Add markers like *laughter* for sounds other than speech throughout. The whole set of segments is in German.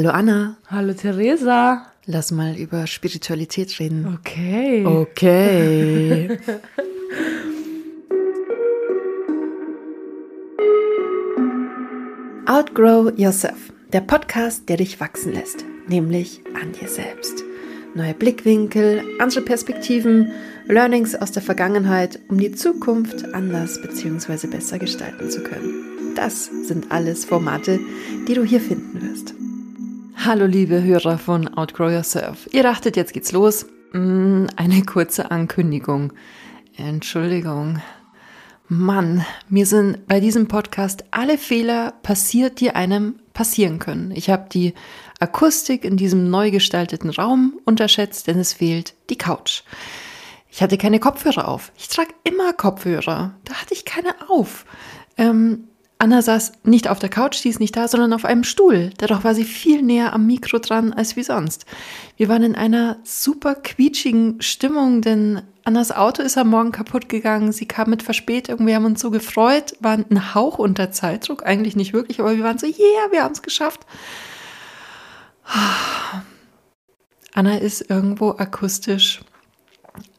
Hallo Anna. Hallo Theresa. Lass mal über Spiritualität reden. Okay. Okay. *laughs* Outgrow Yourself, der Podcast, der dich wachsen lässt, nämlich an dir selbst. Neue Blickwinkel, andere Perspektiven, Learnings aus der Vergangenheit, um die Zukunft anders bzw. besser gestalten zu können. Das sind alles Formate, die du hier finden wirst. Hallo liebe Hörer von Outgrow Yourself. Ihr dachtet, jetzt geht's los. Hm, eine kurze Ankündigung. Entschuldigung. Mann, mir sind bei diesem Podcast alle Fehler passiert, die einem passieren können. Ich habe die Akustik in diesem neu gestalteten Raum unterschätzt, denn es fehlt die Couch. Ich hatte keine Kopfhörer auf. Ich trage immer Kopfhörer. Da hatte ich keine auf. Ähm, Anna saß nicht auf der Couch, die ist nicht da, sondern auf einem Stuhl. Dadurch war sie viel näher am Mikro dran als wie sonst. Wir waren in einer super quietschigen Stimmung, denn Annas Auto ist am Morgen kaputt gegangen. Sie kam mit Verspätung. Wir haben uns so gefreut, waren ein Hauch unter Zeitdruck. Eigentlich nicht wirklich, aber wir waren so, yeah, wir haben es geschafft. Anna ist irgendwo akustisch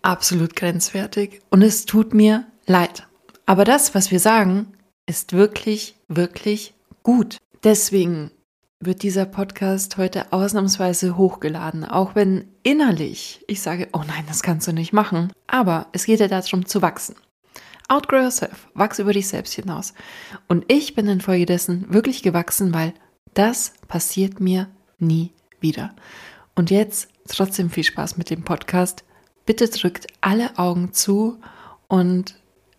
absolut grenzwertig und es tut mir leid. Aber das, was wir sagen, ist wirklich, wirklich gut. Deswegen wird dieser Podcast heute ausnahmsweise hochgeladen, auch wenn innerlich ich sage, oh nein, das kannst du nicht machen. Aber es geht ja darum zu wachsen. Outgrow yourself, wachs über dich selbst hinaus. Und ich bin infolgedessen wirklich gewachsen, weil das passiert mir nie wieder. Und jetzt trotzdem viel Spaß mit dem Podcast. Bitte drückt alle Augen zu und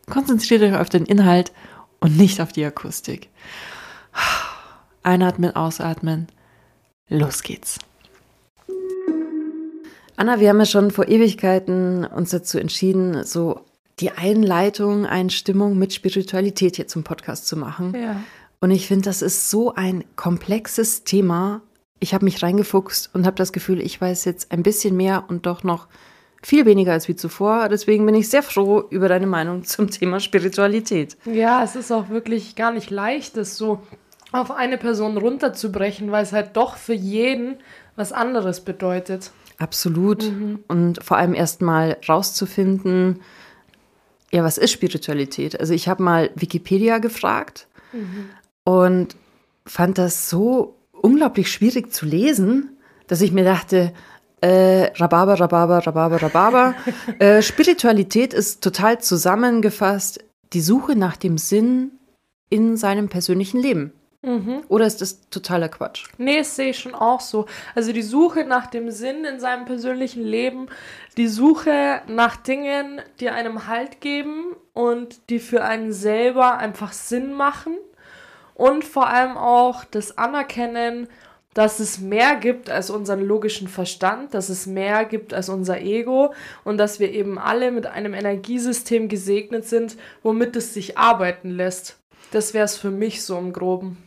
konzentriert euch auf den Inhalt und nicht auf die Akustik. Einatmen, ausatmen. Los geht's. Anna, wir haben ja schon vor Ewigkeiten uns dazu entschieden, so die Einleitung, Einstimmung mit Spiritualität hier zum Podcast zu machen. Ja. Und ich finde, das ist so ein komplexes Thema, ich habe mich reingefuchst und habe das Gefühl, ich weiß jetzt ein bisschen mehr und doch noch viel weniger als wie zuvor. Deswegen bin ich sehr froh über deine Meinung zum Thema Spiritualität. Ja, es ist auch wirklich gar nicht leicht, das so auf eine Person runterzubrechen, weil es halt doch für jeden was anderes bedeutet. Absolut. Mhm. Und vor allem erst mal rauszufinden, ja, was ist Spiritualität? Also ich habe mal Wikipedia gefragt mhm. und fand das so unglaublich schwierig zu lesen, dass ich mir dachte, äh, Rhabarber, Rhabarber, Rhabarber, Rhabarber. äh, Spiritualität ist total zusammengefasst die Suche nach dem Sinn in seinem persönlichen Leben. Mhm. Oder ist das totaler Quatsch? Nee, das sehe ich schon auch so. Also die Suche nach dem Sinn in seinem persönlichen Leben, die Suche nach Dingen, die einem Halt geben und die für einen selber einfach Sinn machen und vor allem auch das Anerkennen, dass es mehr gibt als unseren logischen Verstand, dass es mehr gibt als unser Ego und dass wir eben alle mit einem Energiesystem gesegnet sind, womit es sich arbeiten lässt. Das wäre es für mich so im groben.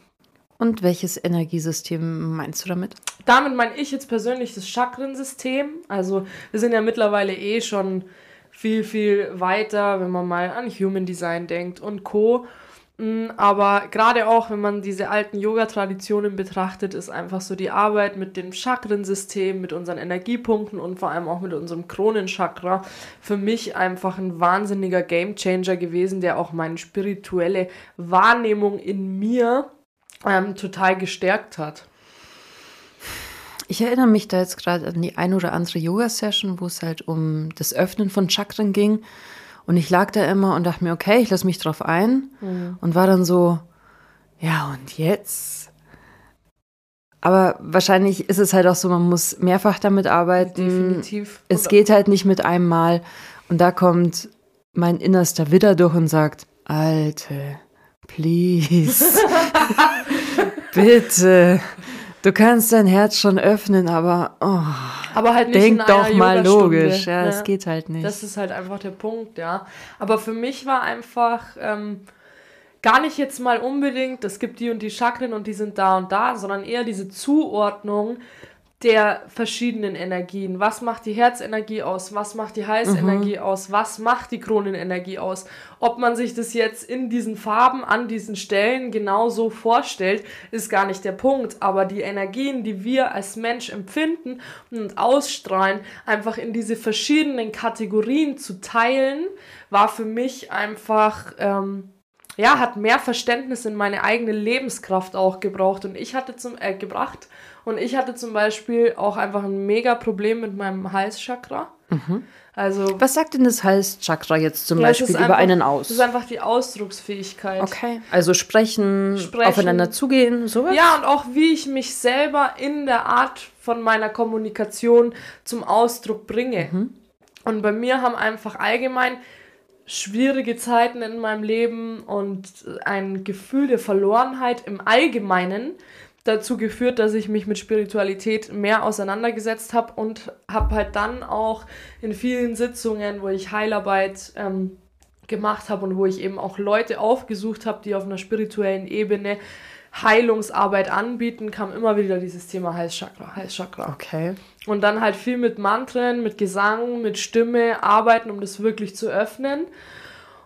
Und welches Energiesystem meinst du damit? Damit meine ich jetzt persönlich das Chakrensystem. Also wir sind ja mittlerweile eh schon viel, viel weiter, wenn man mal an Human Design denkt und Co. Mm, aber gerade auch, wenn man diese alten Yoga-Traditionen betrachtet, ist einfach so die Arbeit mit dem Chakrensystem, mit unseren Energiepunkten und vor allem auch mit unserem Kronenchakra für mich einfach ein wahnsinniger Gamechanger gewesen, der auch meine spirituelle Wahrnehmung in mir ähm, total gestärkt hat. Ich erinnere mich da jetzt gerade an die ein oder andere Yoga-Session, wo es halt um das Öffnen von Chakren ging. Und ich lag da immer und dachte mir, okay, ich lasse mich drauf ein. Mhm. Und war dann so, ja, und jetzt? Aber wahrscheinlich ist es halt auch so, man muss mehrfach damit arbeiten. Definitiv. Es geht halt nicht mit einem Mal. Und da kommt mein innerster Widder durch und sagt, Alte, please, *laughs* bitte. Du kannst dein Herz schon öffnen, aber, oh, aber halt nicht denk doch mal logisch. Ja, es ja. geht halt nicht. Das ist halt einfach der Punkt, ja. Aber für mich war einfach ähm, gar nicht jetzt mal unbedingt, es gibt die und die Chakren und die sind da und da, sondern eher diese Zuordnung, der verschiedenen Energien. Was macht die Herzenergie aus? Was macht die Halsenergie mhm. aus? Was macht die Kronenenergie aus? Ob man sich das jetzt in diesen Farben an diesen Stellen genauso vorstellt, ist gar nicht der Punkt. Aber die Energien, die wir als Mensch empfinden und ausstrahlen, einfach in diese verschiedenen Kategorien zu teilen, war für mich einfach ähm, ja, hat mehr Verständnis in meine eigene Lebenskraft auch gebraucht und ich hatte zum äh, gebracht und ich hatte zum Beispiel auch einfach ein mega Problem mit meinem Halschakra. Mhm. Also was sagt denn das Halschakra jetzt zum ja, Beispiel über einfach, einen aus? Das ist einfach die Ausdrucksfähigkeit. Okay. Also sprechen, sprechen, aufeinander zugehen, sowas. Ja und auch wie ich mich selber in der Art von meiner Kommunikation zum Ausdruck bringe. Mhm. Und bei mir haben einfach allgemein schwierige Zeiten in meinem Leben und ein Gefühl der Verlorenheit im Allgemeinen dazu geführt, dass ich mich mit Spiritualität mehr auseinandergesetzt habe und habe halt dann auch in vielen Sitzungen, wo ich Heilarbeit ähm, gemacht habe und wo ich eben auch Leute aufgesucht habe, die auf einer spirituellen Ebene Heilungsarbeit anbieten, kam immer wieder dieses Thema Halschakra, Halschakra. Okay. Und dann halt viel mit Mantren, mit Gesang, mit Stimme arbeiten, um das wirklich zu öffnen.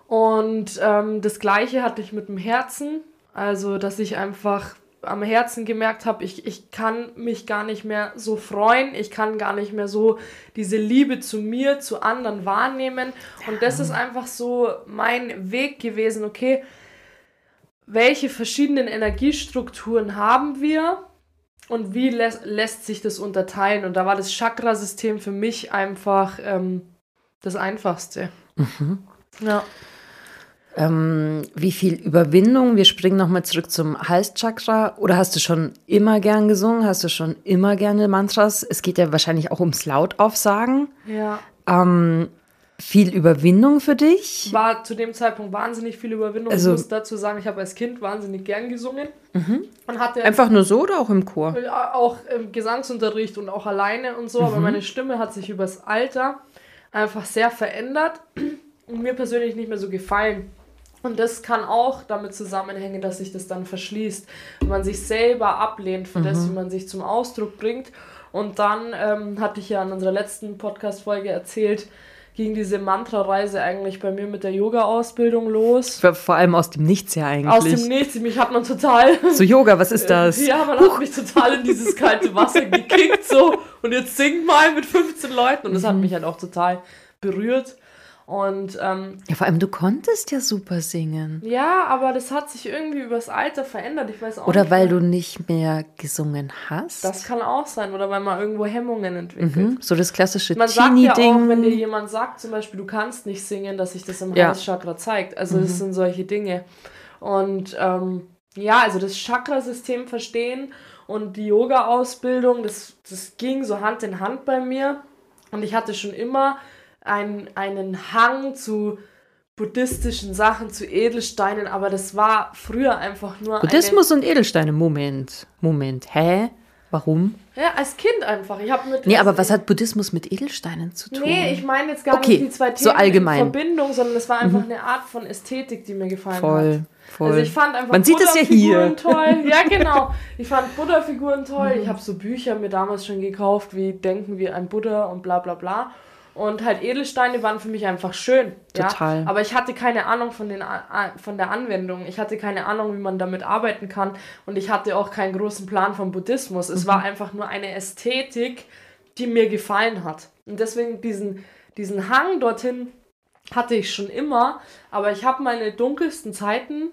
Und ähm, das gleiche hatte ich mit dem Herzen, also dass ich einfach am Herzen gemerkt habe, ich, ich kann mich gar nicht mehr so freuen, ich kann gar nicht mehr so diese Liebe zu mir, zu anderen wahrnehmen. Und das ist einfach so mein Weg gewesen, okay, welche verschiedenen Energiestrukturen haben wir und wie lä lässt sich das unterteilen? Und da war das Chakrasystem für mich einfach ähm, das Einfachste. Mhm. Ja. Ähm, wie viel Überwindung? Wir springen nochmal zurück zum Halschakra. Oder hast du schon immer gern gesungen? Hast du schon immer gerne Mantras? Es geht ja wahrscheinlich auch ums Lautaufsagen. Ja. Ähm, viel Überwindung für dich? War zu dem Zeitpunkt wahnsinnig viel Überwindung. Also, ich muss dazu sagen, ich habe als Kind wahnsinnig gern gesungen. Mhm. Und hatte Einfach nur so oder auch im Chor? Auch im Gesangsunterricht und auch alleine und so. Mhm. Aber meine Stimme hat sich übers Alter einfach sehr verändert und mir persönlich nicht mehr so gefallen. Und das kann auch damit zusammenhängen, dass sich das dann verschließt. Wenn man sich selber ablehnt für mhm. das, wie man sich zum Ausdruck bringt. Und dann ähm, hatte ich ja in unserer letzten Podcast-Folge erzählt, ging diese Mantra-Reise eigentlich bei mir mit der Yoga-Ausbildung los. Vor allem aus dem Nichts ja eigentlich. Aus dem Nichts, mich hat man total. *laughs* So Yoga, was ist das? Ja, man Huch. hat mich total in dieses kalte Wasser gekickt so und jetzt singt mal mit 15 Leuten und das mhm. hat mich halt auch total berührt. Und, ähm, ja, vor allem, du konntest ja super singen. Ja, aber das hat sich irgendwie übers Alter verändert. Ich weiß auch Oder nicht, weil du nicht mehr gesungen hast. Das kann auch sein. Oder weil man irgendwo Hemmungen entwickelt. Mhm, so das klassische Man sagt ja auch, wenn dir jemand sagt, zum Beispiel, du kannst nicht singen, dass sich das im ja. Halschakra zeigt. Also mhm. das sind solche Dinge. Und ähm, ja, also das Chakrasystem verstehen und die Yoga-Ausbildung, das, das ging so Hand in Hand bei mir. Und ich hatte schon immer ein, einen Hang zu buddhistischen Sachen, zu Edelsteinen, aber das war früher einfach nur. Buddhismus und Edelsteine, Moment, Moment, hä? Warum? Ja, als Kind einfach. Ich mit. Nee, aber was hat Buddhismus mit Edelsteinen zu tun? Nee, ich meine jetzt gar okay, nicht die zwei Themen so allgemein. in Verbindung, sondern es war einfach mhm. eine Art von Ästhetik, die mir gefallen voll, hat. Voll. Also ich fand einfach Man sieht es ja hier. toll. *laughs* Ja, genau. Ich fand Buddha-Figuren toll. Mhm. Ich habe so Bücher mir damals schon gekauft, wie Denken wir ein Buddha und bla bla bla. Und halt Edelsteine waren für mich einfach schön. Total. Ja? Aber ich hatte keine Ahnung von, den, von der Anwendung. Ich hatte keine Ahnung, wie man damit arbeiten kann. Und ich hatte auch keinen großen Plan vom Buddhismus. Es mhm. war einfach nur eine Ästhetik, die mir gefallen hat. Und deswegen diesen, diesen Hang dorthin hatte ich schon immer. Aber ich habe meine dunkelsten Zeiten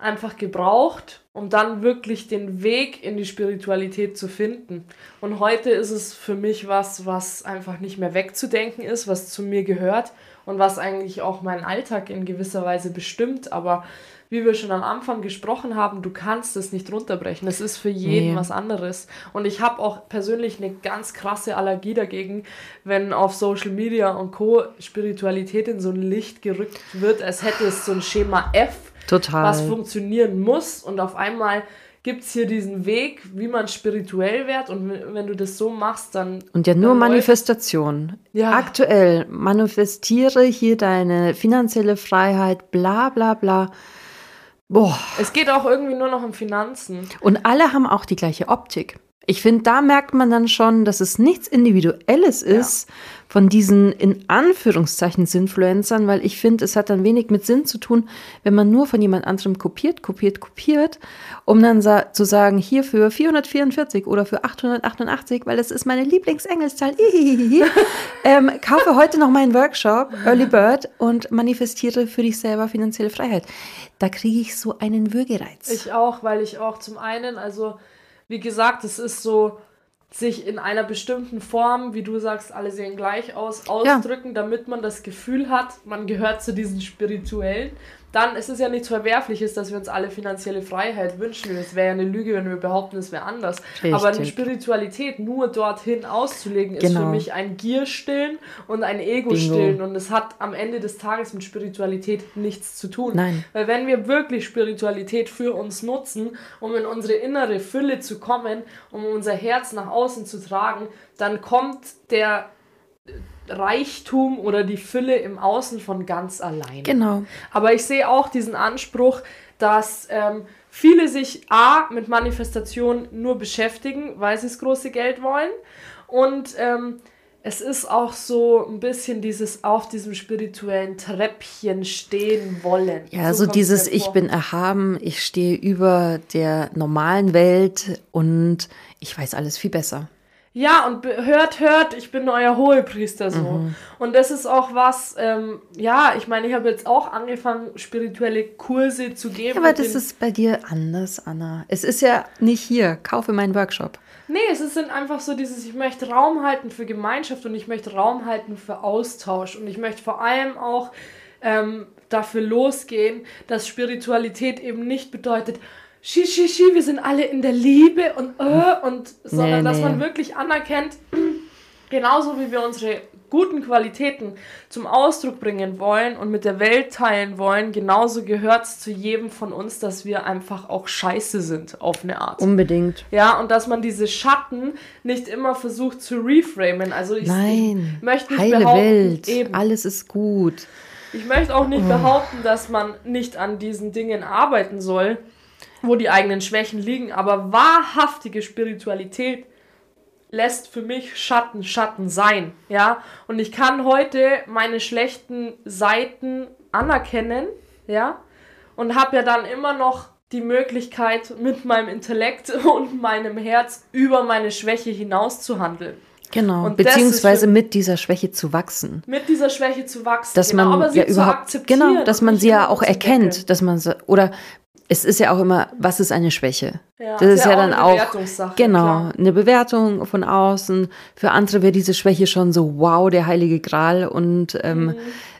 einfach gebraucht, um dann wirklich den Weg in die Spiritualität zu finden. Und heute ist es für mich was, was einfach nicht mehr wegzudenken ist, was zu mir gehört und was eigentlich auch meinen Alltag in gewisser Weise bestimmt. Aber wie wir schon am Anfang gesprochen haben, du kannst es nicht runterbrechen. Es ist für jeden nee. was anderes. Und ich habe auch persönlich eine ganz krasse Allergie dagegen, wenn auf Social Media und Co. Spiritualität in so ein Licht gerückt wird, als hätte es so ein Schema F Total. was funktionieren muss. Und auf einmal gibt es hier diesen Weg, wie man spirituell wird. Und wenn du das so machst, dann. Und ja, nur Manifestation. Ja. Aktuell manifestiere hier deine finanzielle Freiheit, bla bla bla. Boah. Es geht auch irgendwie nur noch um Finanzen. Und alle haben auch die gleiche Optik. Ich finde, da merkt man dann schon, dass es nichts Individuelles ist ja. von diesen in Anführungszeichen Sinfluencern, weil ich finde, es hat dann wenig mit Sinn zu tun, wenn man nur von jemand anderem kopiert, kopiert, kopiert, um dann sa zu sagen, hier für 444 oder für 888, weil das ist meine Lieblingsengelzahl. *laughs* ähm, kaufe heute noch meinen Workshop Early Bird und manifestiere für dich selber finanzielle Freiheit. Da kriege ich so einen Würgereiz. Ich auch, weil ich auch zum einen, also wie gesagt, es ist so, sich in einer bestimmten Form, wie du sagst, alle sehen gleich aus, ausdrücken, ja. damit man das Gefühl hat, man gehört zu diesen spirituellen dann ist es ja nichts Verwerfliches, dass wir uns alle finanzielle Freiheit wünschen. Es wäre ja eine Lüge, wenn wir behaupten, es wäre anders. Richtig. Aber eine Spiritualität nur dorthin auszulegen, ist genau. für mich ein Gierstillen und ein Ego-Stillen. Und es hat am Ende des Tages mit Spiritualität nichts zu tun. Nein. Weil wenn wir wirklich Spiritualität für uns nutzen, um in unsere innere Fülle zu kommen, um unser Herz nach außen zu tragen, dann kommt der Reichtum oder die Fülle im Außen von ganz allein. Genau. Aber ich sehe auch diesen Anspruch, dass ähm, viele sich A mit Manifestation nur beschäftigen, weil sie das große Geld wollen. Und ähm, es ist auch so ein bisschen dieses auf diesem spirituellen Treppchen stehen wollen. Ja, so, so dieses Ich bin erhaben, ich stehe über der normalen Welt und ich weiß alles viel besser. Ja, und hört, hört, ich bin euer Hohepriester so. Mhm. Und das ist auch was, ähm, ja, ich meine, ich habe jetzt auch angefangen, spirituelle Kurse zu geben. Ja, aber das ist bei dir anders, Anna. Es ist ja nicht hier, kaufe meinen Workshop. Nee, es ist einfach so dieses, ich möchte Raum halten für Gemeinschaft und ich möchte Raum halten für Austausch. Und ich möchte vor allem auch ähm, dafür losgehen, dass Spiritualität eben nicht bedeutet, schi, schi, schi, wir sind alle in der Liebe und, äh, und sondern nee, dass man wirklich anerkennt, genauso wie wir unsere guten Qualitäten zum Ausdruck bringen wollen und mit der Welt teilen wollen, genauso gehört es zu jedem von uns, dass wir einfach auch scheiße sind auf eine Art. Unbedingt. Ja, und dass man diese Schatten nicht immer versucht zu reframen. Also ich, Nein, ich möchte nicht heile behaupten, Welt, eben, alles ist gut. Ich möchte auch nicht oh. behaupten, dass man nicht an diesen Dingen arbeiten soll wo die eigenen Schwächen liegen, aber wahrhaftige Spiritualität lässt für mich Schatten Schatten sein, ja? Und ich kann heute meine schlechten Seiten anerkennen, ja? Und habe ja dann immer noch die Möglichkeit mit meinem Intellekt *laughs* und meinem Herz über meine Schwäche hinaus zu handeln. Genau, und beziehungsweise mit dieser Schwäche zu wachsen. Mit dieser Schwäche zu wachsen. Dass genau, man ja überhaupt, genau, dass man sie ja auch erkennt, dass man so, oder es ist ja auch immer, was ist eine Schwäche? Ja, das ist ja, ja dann auch genau klar. eine Bewertung von außen. Für andere wäre diese Schwäche schon so wow, der heilige Gral und ähm, mhm.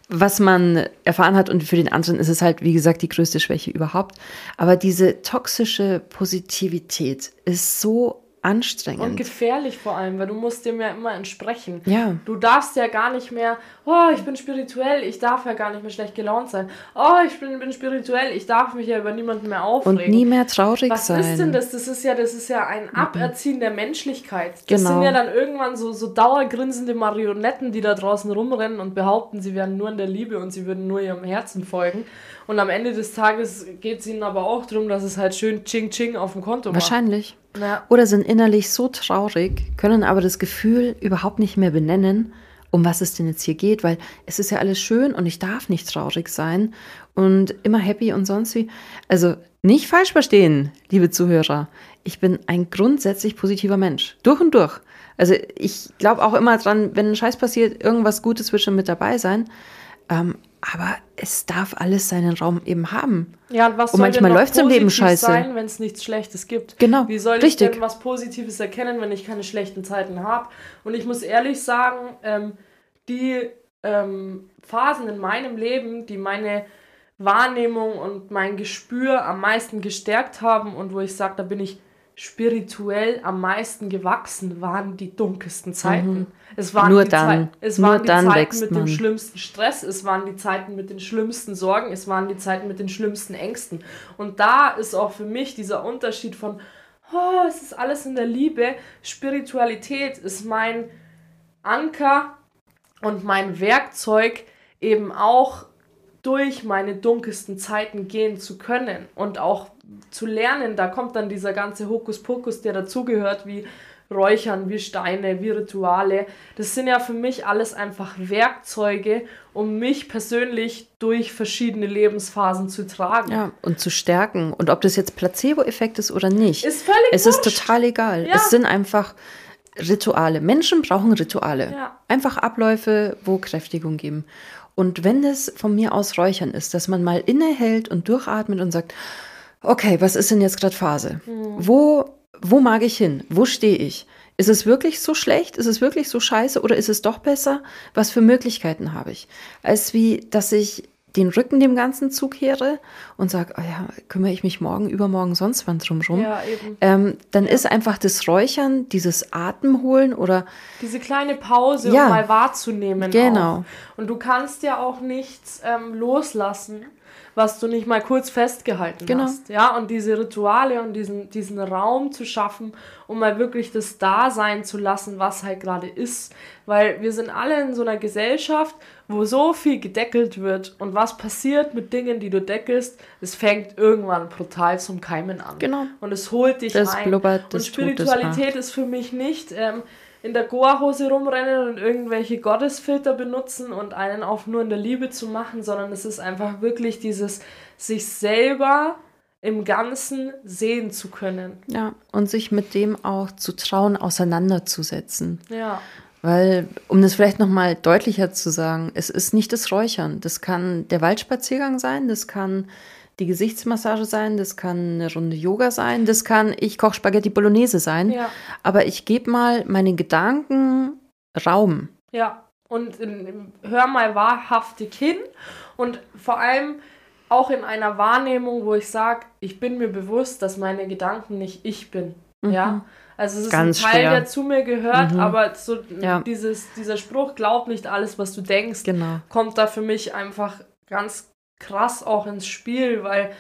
was man erfahren hat und für den anderen ist es halt wie gesagt die größte Schwäche überhaupt. Aber diese toxische Positivität ist so anstrengend. Und gefährlich vor allem, weil du musst dem ja immer entsprechen. Ja. Du darfst ja gar nicht mehr, oh, ich bin spirituell, ich darf ja gar nicht mehr schlecht gelaunt sein. Oh, ich bin, bin spirituell, ich darf mich ja über niemanden mehr aufregen. Und nie mehr traurig Was sein. Was ist denn das? Das ist ja, das ist ja ein Aberziehen der Menschlichkeit. Das genau. sind ja dann irgendwann so, so dauergrinsende Marionetten, die da draußen rumrennen und behaupten, sie wären nur in der Liebe und sie würden nur ihrem Herzen folgen. Und am Ende des Tages geht es ihnen aber auch darum, dass es halt schön Ching Ching auf dem Konto macht. Wahrscheinlich. Ja. Oder sind innerlich so traurig, können aber das Gefühl überhaupt nicht mehr benennen, um was es denn jetzt hier geht, weil es ist ja alles schön und ich darf nicht traurig sein und immer happy und sonst wie. Also nicht falsch verstehen, liebe Zuhörer. Ich bin ein grundsätzlich positiver Mensch. Durch und durch. Also ich glaube auch immer dran, wenn ein Scheiß passiert, irgendwas Gutes wird schon mit dabei sein. Ähm, aber es darf alles seinen Raum eben haben. Ja, und was und manchmal läuft es im Leben scheiße. sein, wenn es nichts Schlechtes gibt? Genau. Wie soll richtig. ich denn was Positives erkennen, wenn ich keine schlechten Zeiten habe? Und ich muss ehrlich sagen, ähm, die ähm, Phasen in meinem Leben, die meine Wahrnehmung und mein Gespür am meisten gestärkt haben und wo ich sage, da bin ich spirituell am meisten gewachsen, waren die dunkelsten Zeiten. Mhm. Es waren Nur die, dann. Zeit, es waren die Zeiten mit man. dem schlimmsten Stress, es waren die Zeiten mit den schlimmsten Sorgen, es waren die Zeiten mit den schlimmsten Ängsten. Und da ist auch für mich dieser Unterschied von, oh, es ist alles in der Liebe. Spiritualität ist mein Anker und mein Werkzeug, eben auch durch meine dunkelsten Zeiten gehen zu können und auch zu lernen, da kommt dann dieser ganze Hokuspokus, der dazugehört, wie Räuchern, wie Steine, wie Rituale. Das sind ja für mich alles einfach Werkzeuge, um mich persönlich durch verschiedene Lebensphasen zu tragen. Ja, und zu stärken. Und ob das jetzt Placebo-Effekt ist oder nicht. Ist völlig Es wurscht. ist total egal. Ja. Es sind einfach Rituale. Menschen brauchen Rituale. Ja. Einfach Abläufe, wo Kräftigung geben. Und wenn es von mir aus Räuchern ist, dass man mal innehält und durchatmet und sagt, okay, was ist denn jetzt gerade Phase? Wo, wo mag ich hin? Wo stehe ich? Ist es wirklich so schlecht? Ist es wirklich so scheiße? Oder ist es doch besser? Was für Möglichkeiten habe ich? Als wie, dass ich den Rücken dem ganzen zukehre und sage, oh ja, kümmere ich mich morgen, übermorgen, sonst wann drum rum. Ja. Ähm, dann ist einfach das Räuchern, dieses Atemholen oder Diese kleine Pause, Ja. um mal wahrzunehmen. Genau. Auch. Und du kannst ja auch nichts ähm, loslassen, was du nicht mal kurz festgehalten Genau. hast. Ja, und diese Rituale und diesen, diesen Raum zu schaffen, um mal wirklich das da sein zu lassen, was halt gerade ist. Weil wir sind alle in so einer Gesellschaft, wo so viel gedeckelt wird und was passiert mit Dingen, die du deckelst, es fängt irgendwann brutal zum Keimen an. Genau. Und es holt dich Das ein. blubbert, und das tut, das Spiritualität ist für mich nicht ähm, in der Goa-Hose rumrennen und irgendwelche Gottesfilter benutzen und einen auf nur in der Liebe zu machen, sondern es ist einfach wirklich dieses sich selber im Ganzen sehen zu können. ja, und sich mit dem auch zu trauen, auseinanderzusetzen. Ja. Weil, um das vielleicht nochmal deutlicher zu sagen, es ist nicht das Räuchern. Das kann der Waldspaziergang sein, das kann die Gesichtsmassage sein, das kann eine Runde Yoga sein, das kann ich koche Spaghetti Bolognese sein. Ja. Aber ich gebe mal meinen Gedanken Raum. Ja, und in, hör mal wahrhaftig hin und vor allem auch in einer Wahrnehmung, wo ich sage, ich bin mir bewusst, dass meine Gedanken nicht ich bin. Ja, also es ist Mhm. Ganz ein Teil, schwer. der zu mir gehört, aber so Ja. dieses, dieser Spruch, glaub nicht alles, was du denkst, Genau. kommt da für mich einfach ganz krass auch ins Spiel, weil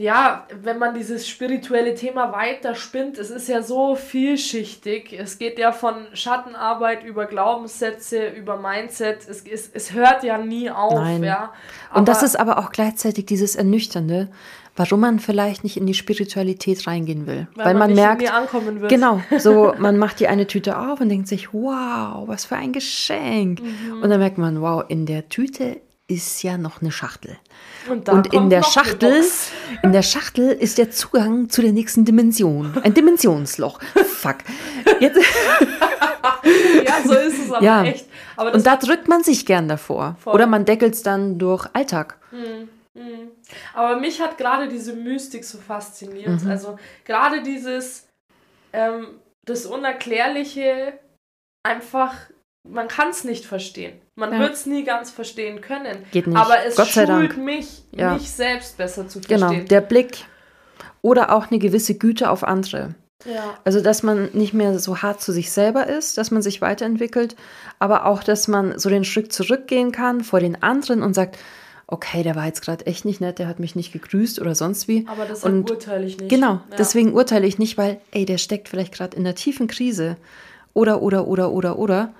ja, wenn man dieses spirituelle Thema weiter spinnt, es ist ja so vielschichtig. Es geht ja von Schattenarbeit über Glaubenssätze, über Mindset. Es, es, es hört ja nie auf, Nein. ja. Und das ist aber auch gleichzeitig dieses Ernüchternde, warum man vielleicht nicht in die Spiritualität reingehen will. Weil, man, nicht merkt, nie ankommen wird. Genau, *laughs* so man macht die eine Tüte auf und denkt sich, wow, was für ein Geschenk. Mhm. Und dann merkt man, wow, in der Tüte ist ja noch eine Schachtel. Und, und in der Schachtel, *laughs* in der Schachtel ist der Zugang zu der nächsten Dimension. Ein Dimensionsloch. *laughs* Fuck. Jetzt, *laughs* Ja, so ist es aber Ja. echt. Aber und da drückt man sich gern davor. Voll. Oder man deckelt es dann durch Alltag. Aber mich hat gerade diese Mystik so fasziniert. Mhm. Also gerade dieses, ähm, das Unerklärliche einfach, man kann es nicht verstehen. Man Ja. wird es nie ganz verstehen können. Geht nicht. Aber es Gott sei schult Dank. mich, Ja. mich selbst besser zu Genau, verstehen. der Blick. Oder auch eine gewisse Güte auf andere. ja. Also, dass man nicht mehr so hart zu sich selber ist, dass man sich weiterentwickelt, aber auch, dass man so den Schritt zurückgehen kann vor den anderen und sagt, okay, der war jetzt gerade echt nicht nett, der hat mich nicht gegrüßt oder sonst wie. Aber das urteile ich nicht. Genau, ja. deswegen urteile ich nicht, weil, ey, der steckt vielleicht gerade in einer tiefen Krise oder, oder, oder, oder, oder.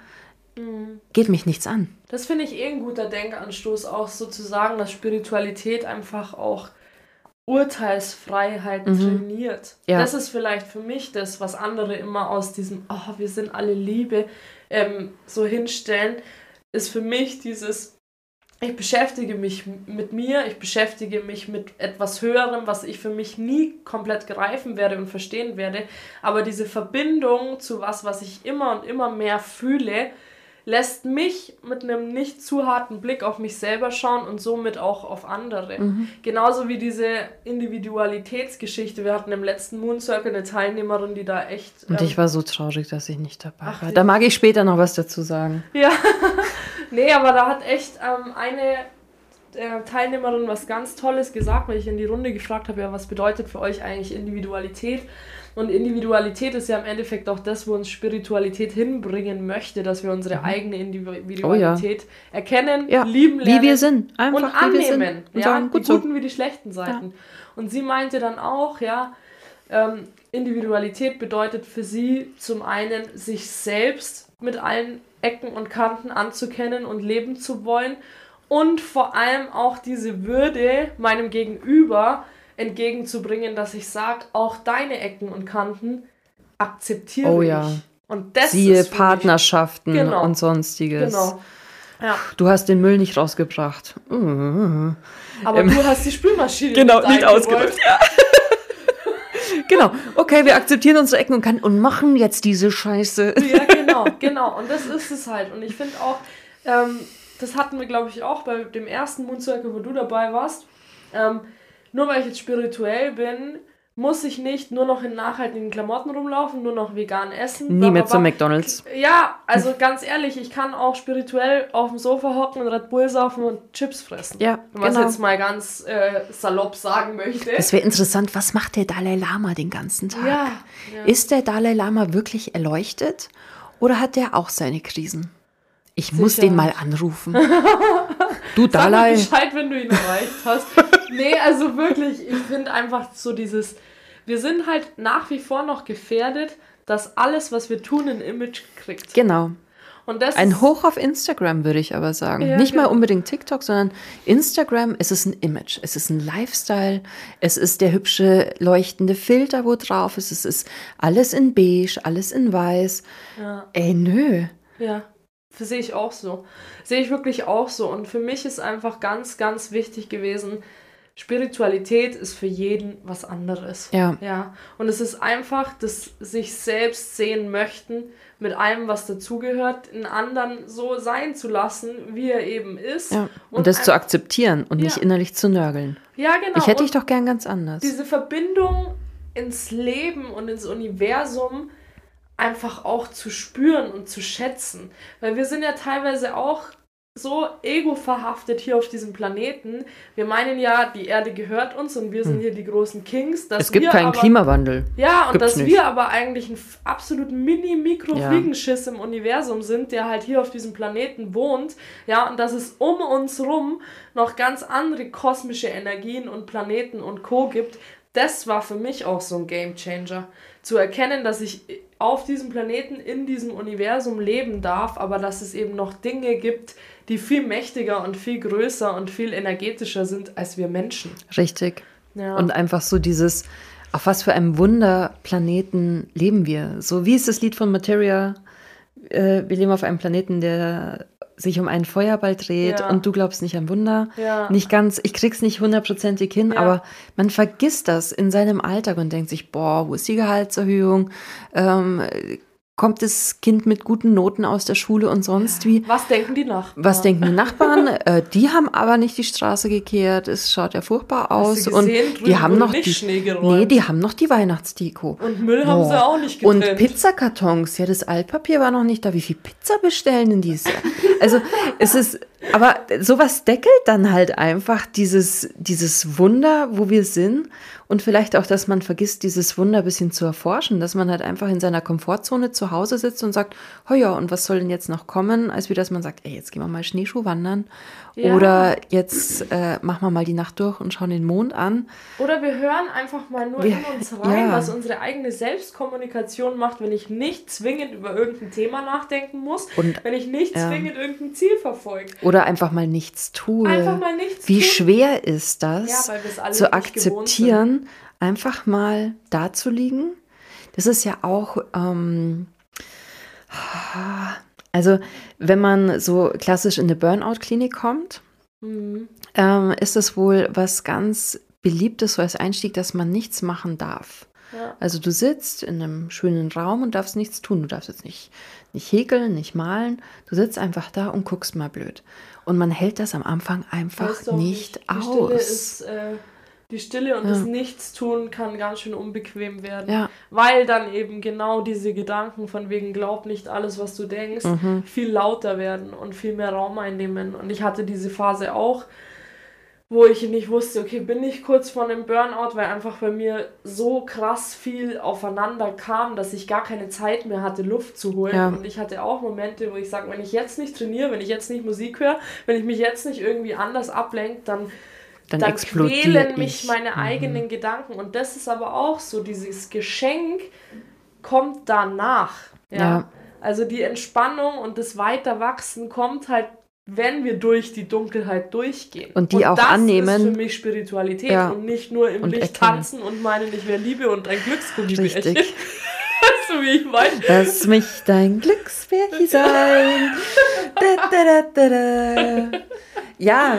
Mhm. Geht mich nichts an. Das finde ich eh ein guter Denkanstoß, auch sozusagen, dass Spiritualität einfach auch Urteilsfreiheit trainiert. Mhm. Ja. Das ist vielleicht für mich das, was andere immer aus diesem, oh, wir sind alle Liebe, ähm, so hinstellen, ist für mich dieses, ich beschäftige mich mit mir, ich beschäftige mich mit etwas Höherem, was ich für mich nie komplett greifen werde und verstehen werde. Aber diese Verbindung zu was, was ich immer und immer mehr fühle, lässt mich mit einem nicht zu harten Blick auf mich selber schauen und somit auch auf andere. Mhm. Genauso wie diese Individualitätsgeschichte. Wir hatten im letzten Moon Circle eine Teilnehmerin, die da echt. Und ähm, ich war so traurig, dass ich nicht dabei Ach, war. Da mag ich später noch was dazu sagen. Ja, *laughs* nee, aber da hat echt ähm, eine äh, Teilnehmerin was ganz Tolles gesagt, weil ich in die Runde gefragt habe, ja, was bedeutet für euch eigentlich Individualität? Und Individualität ist ja im Endeffekt auch das, wo uns Spiritualität hinbringen möchte, dass wir unsere eigene Individualität erkennen, Mhm. Oh Ja, lieben lernen wie wir sind. und Einfach sind. annehmen. Und ja, sagen, gut die so. guten wie die schlechten Seiten. Und sie meinte dann auch, ja, ähm, Individualität bedeutet für sie zum einen, sich selbst mit allen Ecken und Kanten anzukennen und leben zu wollen und vor allem auch diese Würde meinem Gegenüber entgegenzubringen, dass ich sage, auch deine Ecken und Kanten akzeptiere Oh ich. ja. Und das Siehe ist Partnerschaften Genau. und sonstiges. Genau. Ja, Du hast den Müll nicht rausgebracht. Mhm. aber Ähm, du hast die Spülmaschine *laughs* Genau, nicht ausgeräumt. Ja. *laughs* genau. Okay, wir akzeptieren unsere Ecken und Kanten und machen jetzt diese Scheiße. Ja, genau, genau. Und das ist es halt. Und ich finde auch, ähm, das hatten wir, glaube ich, auch bei dem ersten Moon Circle, wo du dabei warst. Ähm, nur weil ich jetzt spirituell bin, muss ich nicht nur noch in nachhaltigen Klamotten rumlaufen, nur noch vegan essen. Nie mehr zum McDonalds. Ja, also ganz ehrlich, ich kann auch spirituell auf dem Sofa hocken und Red Bull saufen und Chips fressen. Ja, Wenn man es genau. jetzt mal ganz äh, salopp sagen möchte. Es wäre interessant, was macht der Dalai Lama den ganzen Tag? ja, ja. Ist der Dalai Lama wirklich erleuchtet oder hat der auch seine Krisen? Ich muss Sicher. den mal anrufen. *laughs* Du Sag Dalai. Bescheid, wenn du ihn erreicht hast. *laughs* nee, also wirklich, ich finde einfach so dieses, wir sind halt nach wie vor noch gefährdet, dass alles, was wir tun, ein Image kriegt. Genau. Und das Ein Hoch auf Instagram, würde ich aber sagen. Ja, Nicht mal genau. unbedingt TikTok, sondern Instagram, es ist ein Image, es ist ein Lifestyle, es ist der hübsche leuchtende Filter, wo drauf ist, es ist alles in beige, alles in weiß. Ja. Ey, nö. Ja, sehe ich auch so. Sehe ich wirklich auch so. Und für mich ist einfach ganz, ganz wichtig gewesen, Spiritualität ist für jeden was anderes. Ja. Ja. Und es ist einfach das sich selbst sehen möchten, mit allem, was dazugehört, einen anderen so sein zu lassen, wie er eben ist. Ja. Und, das zu akzeptieren und nicht Ja. innerlich zu nörgeln. Ja, genau. Ich hätte Und dich doch gern ganz anders. diese Verbindung ins Leben und ins Universum einfach auch zu spüren und zu schätzen. Weil wir sind ja teilweise auch so ego-verhaftet hier auf diesem Planeten. Wir meinen ja, die Erde gehört uns und wir sind hier die großen Kings. Hm. es gibt keinen aber, Klimawandel. Ja, und Gibt's dass nicht. wir aber eigentlich ein absolut Ja. mini-mikro-Fliegenschiss im Universum sind, der halt hier auf diesem Planeten wohnt. Ja, und dass es um uns rum noch ganz andere kosmische Energien und Planeten und Co. gibt. Das war für mich auch so ein Gamechanger. Zu erkennen, dass ich auf diesem Planeten, in diesem Universum leben darf, aber dass es eben noch Dinge gibt, die viel mächtiger und viel größer und viel energetischer sind als wir Menschen. Richtig. Ja. Und einfach so dieses, auf was für einem Wunderplaneten leben wir? So wie ist das Lied von Materia? Äh, wir leben auf einem Planeten, der sich um einen Feuerball dreht Ja. und du glaubst nicht an Wunder. Ja. Nicht ganz, ich krieg's nicht hundertprozentig hin, Ja. aber man vergisst das in seinem Alltag und denkt sich, boah, wo ist die Gehaltserhöhung? Ähm, kommt das Kind mit guten Noten aus der Schule und sonst wie? Was denken die Nachbarn? Was denken die Nachbarn? *laughs* äh, die haben aber nicht die Straße gekehrt. Es schaut ja furchtbar aus. du und gesehen? die haben noch nicht die, nee, die haben noch die Weihnachtsdeko. Und Müll haben sie auch nicht Und getrennt. Pizzakartons, ja, das Altpapier war noch nicht da. Wie viel Pizza bestellen denn dieses Jahr? Also, es ist, aber sowas deckelt dann halt einfach dieses, dieses Wunder, wo wir sind. Und vielleicht auch, dass man vergisst, dieses Wunder ein bisschen zu erforschen, dass man halt einfach in seiner Komfortzone zu Hause sitzt und sagt, oh ja, und was soll denn jetzt noch kommen? Als wie dass man sagt, ey, jetzt gehen wir mal Schneeschuh wandern. Ja. Oder jetzt äh, machen wir mal die Nacht durch und schauen den Mond an. Oder wir hören einfach mal nur Wir- in uns rein, ja. was unsere eigene Selbstkommunikation macht, wenn ich nicht zwingend über irgendein Thema nachdenken muss, Und- wenn ich nicht ja. zwingend irgendein Ziel verfolge. Oder einfach mal nichts tue. Einfach mal nichts Wie tun. schwer ist das, zu akzeptieren, einfach mal da zu liegen? Das ist ja auch, ähm, *sighs* also wenn man so klassisch in eine Burnout-Klinik kommt, Mhm. ähm, ist es wohl was ganz Beliebtes so als Einstieg, dass man nichts machen darf. Ja. Also du sitzt in einem schönen Raum und darfst nichts tun. Du darfst jetzt nicht, nicht häkeln, nicht malen. Du sitzt einfach da und guckst mal blöd. Und man hält das am Anfang einfach Weißt du nicht aus. ist, äh, die Stille und das Nichtstun kann ganz schön unbequem werden. Ja. Weil dann eben genau diese Gedanken von wegen glaub nicht alles, was du denkst, Mhm. viel lauter werden und viel mehr Raum einnehmen. Und ich hatte diese Phase auch, wo ich nicht wusste, okay, bin ich kurz vor einem Burnout, weil einfach bei mir so krass viel aufeinander kam, dass ich gar keine Zeit mehr hatte, Luft zu holen. Ja. Und ich hatte auch Momente, wo ich sage, wenn ich jetzt nicht trainiere, wenn ich jetzt nicht Musik höre, wenn ich mich jetzt nicht irgendwie anders ablenke, dann Dann, dann quälen ich. mich meine Mhm. eigenen Gedanken. Und das ist aber auch so, dieses Geschenk kommt danach. Ja. Ja. Also die Entspannung und das Weiterwachsen kommt halt wenn wir durch die Dunkelheit durchgehen. Und die auch das annehmen. ist für mich Spiritualität Ja. und nicht nur im Und Licht erkennen. tanzen und meinen, ich wäre Liebe und ein Glücksgummibärchen. Richtig. *laughs* weißt du, wie ich meine? Lass mich dein Glücksbärchen sein. *laughs* Da, da, da. Ja,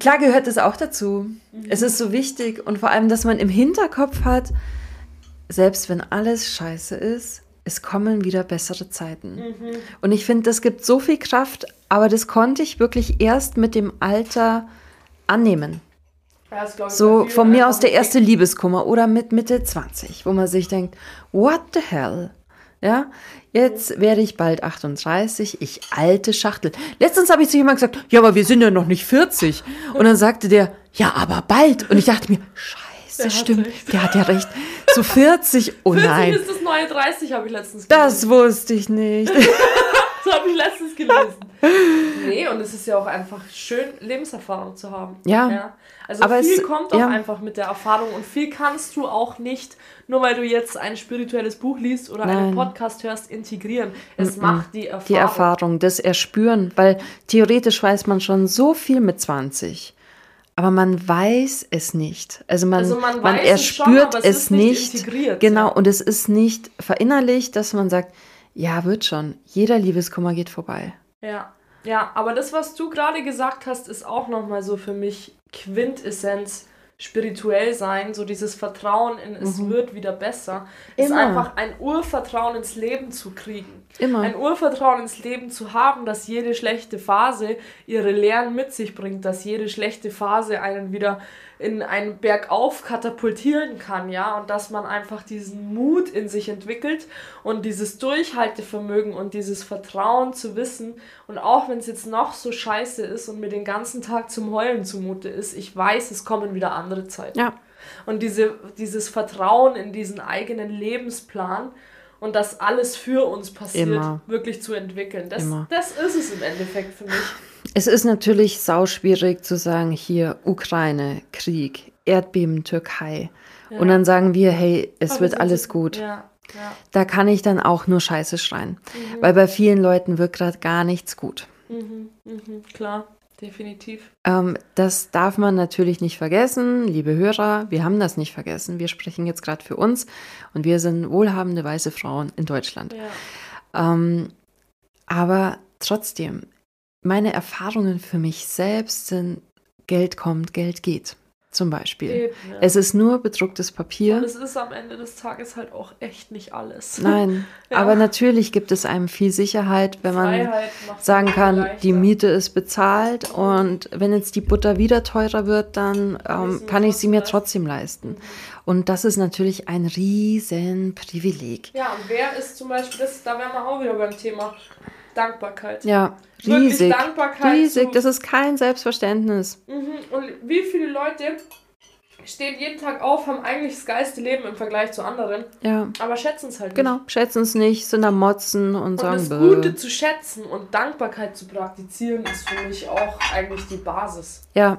klar gehört es auch dazu. Es ist so wichtig und vor allem, dass man im Hinterkopf hat, selbst wenn alles scheiße ist, es kommen wieder bessere Zeiten. Und ich finde, das gibt so viel Kraft, aber das konnte ich wirklich erst mit dem Alter annehmen. Ja, So von mir aus der erste Liebeskummer oder mit Mitte 20, wo man sich denkt, what the hell? Ja, jetzt werde ich bald 38, ich alte Schachtel. Letztens habe ich zu jemandem gesagt, ja, aber wir sind ja noch nicht 40. Und dann sagte der, ja, aber bald. Und ich dachte mir, scheiße, Der hat stimmt, recht. der hat ja recht. Zu 40, oh 40 nein, ist das neue 30, habe ich letztens das wusste ich nicht. *laughs* Das habe ich letztens gelesen. Nee, und es ist ja auch einfach schön, Lebenserfahrung zu haben. Ja. Also Aber viel es- kommt auch ja. einfach mit der Erfahrung und viel kannst du auch nicht, nur weil du jetzt ein spirituelles Buch liest oder einen Nein. Podcast hörst, integrieren. Es macht die Erfahrung. Die Erfahrung, das Erspüren, weil theoretisch weiß man schon so viel mit 20. Aber man weiß es nicht. Also man, Also man man, schon, erspürt aber es es, ist nicht nicht. integriert, genau, ja. und es ist nicht verinnerlicht, dass man sagt, ja, wird schon. Jeder Liebeskummer geht vorbei. Ja, ja, aber das, was du gerade gesagt hast, ist auch nochmal so für mich Quintessenz spirituell sein, so dieses Vertrauen in es wird wieder besser, ist Mhm. Immer. einfach ein Urvertrauen ins Leben zu kriegen. Immer. Ein Urvertrauen ins Leben zu haben, dass jede schlechte Phase ihre Lehren mit sich bringt, dass jede schlechte Phase einen wieder in einen Bergauf katapultieren kann, ja, und dass man einfach diesen Mut in sich entwickelt und dieses Durchhaltevermögen und dieses Vertrauen zu wissen und auch wenn es jetzt noch so scheiße ist und mir den ganzen Tag zum Heulen zumute ist, ich weiß, es kommen wieder andere Zeiten. Ja. Und diese, dieses Vertrauen in diesen eigenen Lebensplan und dass alles für uns passiert, Immer. wirklich zu entwickeln. Das, Immer. das ist es im Endeffekt für mich. Es ist natürlich sauschwierig zu sagen, hier Ukraine, Krieg, Erdbeben, Türkei. Und dann sagen wir, hey, es Aber wird alles gut. Ja, ja. Da kann ich dann auch nur Scheiße schreien. Mhm. Weil bei vielen Leuten wird gerade gar nichts gut. Mhm, mhm, klar, definitiv. Ähm, das darf man natürlich nicht vergessen, liebe Hörer. Wir haben das nicht vergessen. Wir sprechen jetzt gerade für uns und wir sind wohlhabende weiße Frauen in Deutschland. Ja. Ähm, aber trotzdem, meine Erfahrungen für mich selbst sind, Geld kommt, Geld geht. Zum Beispiel. Eben, ja. Es ist nur bedrucktes Und Papier. es ist am Ende des Tages halt auch echt nicht alles. *laughs* Nein, Ja. aber natürlich gibt es einem viel Sicherheit, wenn man sagen kann, leichter. die Miete ist bezahlt und wenn jetzt die Butter wieder teurer wird, dann Kann ich ähm, sie mir kann ich sie mir trotzdem trotzdem leisten. Und das ist natürlich ein riesen Privileg. Ja, und wer ist zum Beispiel, das, da wären wir auch wieder beim Thema Dankbarkeit. Ja, Wirklich riesig. Dankbarkeit Riesig, das ist kein Selbstverständnis. Mhm. Und wie viele Leute stehen jeden Tag auf, haben eigentlich das geilste Leben im Vergleich zu anderen, Ja, aber schätzen es halt nicht. genau. Schätzen es nicht, sind am Motzen und, Und sagen, das bäh. Gute zu schätzen und Dankbarkeit zu praktizieren, ist für mich auch eigentlich die Basis Ja,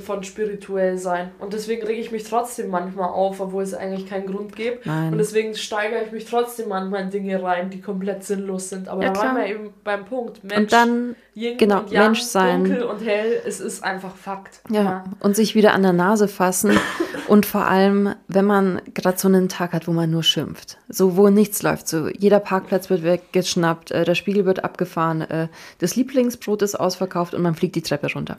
von spirituell sein. Und deswegen rege ich mich trotzdem manchmal auf, obwohl es eigentlich keinen Grund gibt. Nein. Und deswegen steigere ich mich trotzdem manchmal in Dinge rein, die komplett sinnlos sind. Aber Ja, da waren wir eben beim Punkt. Mensch, und dann, Yin genau, und Yang, Mensch sein. Dunkel und hell, es ist einfach Fakt. ja, und sich wieder an der Nase fassen *laughs* und vor allem, wenn man gerade so einen Tag hat, wo man nur schimpft, so wo nichts läuft, so jeder Parkplatz wird weggeschnappt, äh, der Spiegel wird abgefahren, äh, das Lieblingsbrot ist ausverkauft und man fliegt die Treppe runter.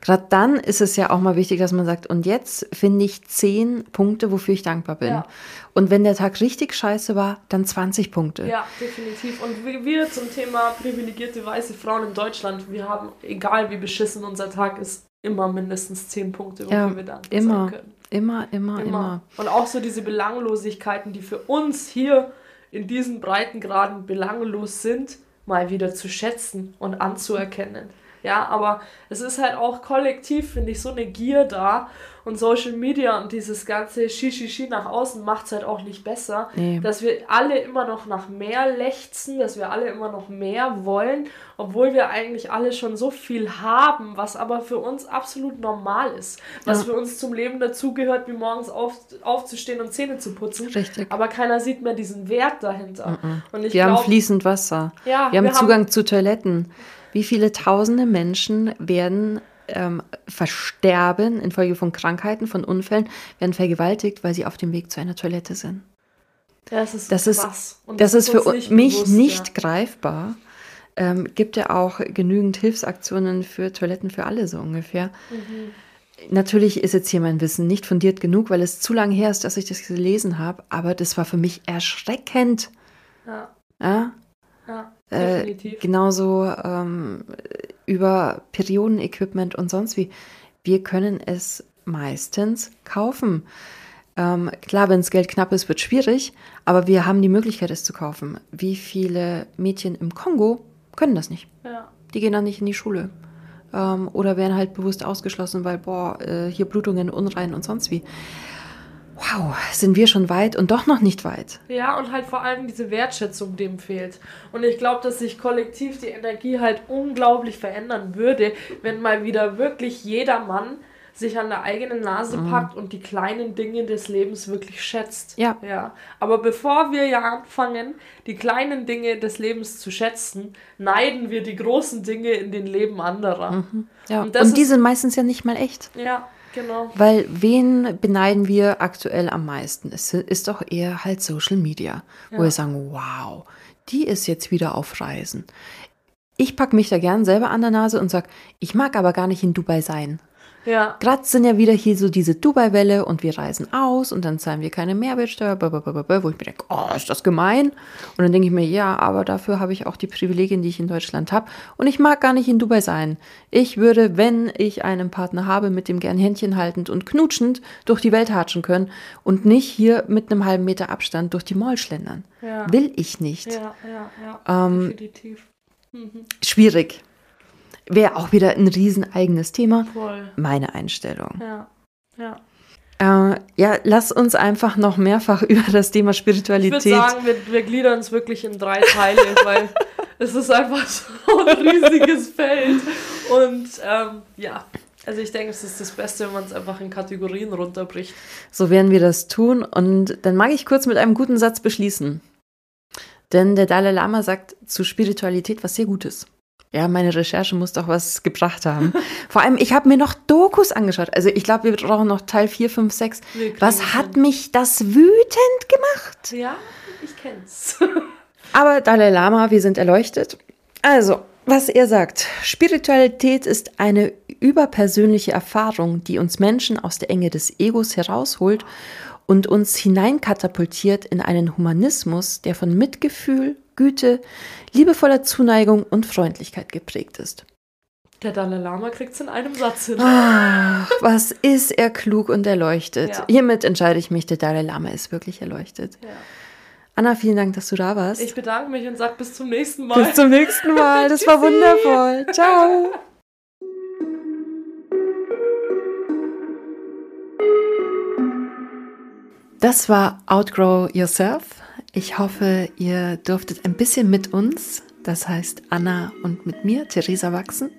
Gerade dann ist es ja auch mal wichtig, dass man sagt, und jetzt finde ich zehn Punkte, wofür ich dankbar bin. Ja. Und wenn der Tag richtig scheiße war, dann 20 Punkte. Ja, definitiv. Und wir zum Thema privilegierte weiße Frauen in Deutschland, wir haben, egal wie beschissen unser Tag ist, immer mindestens zehn Punkte, wofür Ja, wir dankbar sein können. Immer, immer, immer. Immer. Und auch so diese Belanglosigkeiten, die für uns hier in diesen Breitengraden belanglos sind, mal wieder zu schätzen und anzuerkennen. Ja, aber es ist halt auch kollektiv, finde ich, so eine Gier da. Und Social Media und dieses ganze Shishi nach außen macht es halt auch nicht besser. Nee. Dass wir alle immer noch nach mehr lechzen, dass wir alle immer noch mehr wollen, obwohl wir eigentlich alle schon so viel haben, was aber für uns absolut normal ist. Was Ja. für uns zum Leben dazugehört, wie morgens auf, aufzustehen und Zähne zu putzen. Richtig. Aber keiner sieht mehr diesen Wert dahinter. Ich Wir haben glaub- fließend Wasser. Ja, wir haben wir haben- Zugang zu Toiletten. Wie viele tausende Menschen werden ähm, versterben infolge von Krankheiten, von Unfällen, werden vergewaltigt, weil sie auf dem Weg zu einer Toilette sind. Das ist Das ist, krass. Und das ist für nicht mich bewusst, nicht ja. greifbar. Ähm, gibt ja auch genügend Hilfsaktionen für Toiletten für alle so ungefähr. Mhm. Natürlich ist jetzt hier mein Wissen nicht fundiert genug, weil es zu lange her ist, dass ich das gelesen habe, aber das war für mich erschreckend. Ja, Ja? ja Äh, genauso ähm, über Periodenequipment und sonst wie. Wir können es meistens kaufen. Ähm, klar, wenn das Geld knapp ist, wird schwierig, aber wir haben die Möglichkeit, es zu kaufen. Wie viele Mädchen im Kongo können das nicht? ja. Die gehen dann nicht in die Schule. Ähm, oder werden halt bewusst ausgeschlossen, weil, boah, äh, hier Blutungen, unrein und sonst wie. Wow, sind wir schon weit und doch noch nicht weit. Ja, und halt vor allem diese Wertschätzung dem fehlt. Und ich glaube, dass sich kollektiv die Energie halt unglaublich verändern würde, wenn mal wieder wirklich jeder Mann sich an der eigenen Nase packt und die kleinen Dinge des Lebens wirklich schätzt. Ja. ja. Aber bevor wir ja anfangen, die kleinen Dinge des Lebens zu schätzen, neiden wir die großen Dinge in den Leben anderer. Ja. Und Und, die sind meistens ja nicht mal echt. Ja, genau. Weil wen beneiden wir aktuell am meisten? Es ist doch eher halt Social Media, wo Ja. wir sagen, wow, die ist jetzt wieder auf Reisen. Ich packe mich da gern selber an der Nase und sag, ich mag aber gar nicht in Dubai sein. Ja. Gerade sind ja wieder hier so diese Dubai-Welle und wir reisen aus und dann zahlen wir keine Mehrwertsteuer, wo ich mir denke, oh, ist das gemein? Und dann denke ich mir, ja, aber dafür habe ich auch die Privilegien, die ich in Deutschland habe. Und ich mag gar nicht in Dubai sein. Ich würde, wenn ich einen Partner habe, mit dem gern Händchen haltend und knutschend durch die Welt hatschen können und nicht hier mit einem halben Meter Abstand durch die Mall schlendern. Ja. Will ich nicht. Ja, ja, ja. Ähm, Definitiv. Schwierig. Wäre auch wieder ein riesen eigenes Thema. Voll. Meine Einstellung. Ja. Ja. Äh, ja, lass uns einfach noch mehrfach *laughs* über das Thema Ich Spiritualität. würde sagen, wir, wir gliedern es wirklich in drei Teile, *laughs* weil es ist einfach so ein riesiges Feld. Und ähm, ja, also ich denke, es ist das Beste, wenn man es einfach in Kategorien runterbricht. so werden wir das tun. Und dann mag ich kurz mit einem guten Satz beschließen. Denn der Dalai Lama sagt zu Spiritualität was sehr Gutes. Ja, meine Recherche muss doch was gebracht haben. *laughs* Vor allem, ich habe mir noch Dokus angeschaut. Also ich glaube, wir brauchen noch Teil 4, 5, 6. Wir kriegen Was hat hin. mich das wütend gemacht? Ja, ich kenn's. *laughs* Aber Dalai Lama, wir sind erleuchtet. Also, was er sagt, Spiritualität ist eine überpersönliche Erfahrung, die uns Menschen aus der Enge des Egos herausholt und uns hineinkatapultiert in einen Humanismus, der von Mitgefühl, Güte, liebevoller Zuneigung und Freundlichkeit geprägt ist. Der Dalai Lama kriegt's in einem Satz hin. Ach, was ist er klug und erleuchtet. Ja. Hiermit entscheide ich mich, der Dalai Lama ist wirklich erleuchtet. Ja. Anna, vielen Dank, dass du da warst. Ich bedanke mich und sag bis zum nächsten Mal. Bis zum nächsten Mal. Das war *laughs* wundervoll. Ciao. Das war Outgrow Yourself. Ich hoffe, ihr durftet ein bisschen mit uns, das heißt Anna und mit mir, Theresa, wachsen.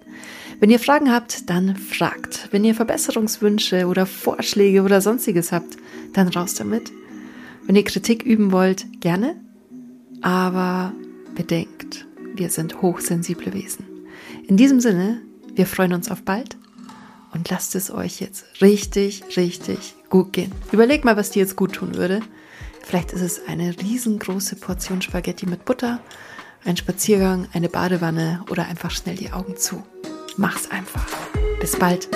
Wenn ihr Fragen habt, dann fragt. Wenn ihr Verbesserungswünsche oder Vorschläge oder sonstiges habt, dann raus damit. Wenn ihr Kritik üben wollt, gerne. Aber bedenkt, wir sind hochsensible Wesen. In diesem Sinne, wir freuen uns auf bald und lasst es euch jetzt richtig, richtig gut gehen. Überlegt mal, was dir jetzt gut tun würde. Vielleicht ist es eine riesengroße Portion Spaghetti mit Butter, ein Spaziergang, eine Badewanne oder einfach schnell die Augen zu. Mach's einfach. Bis bald.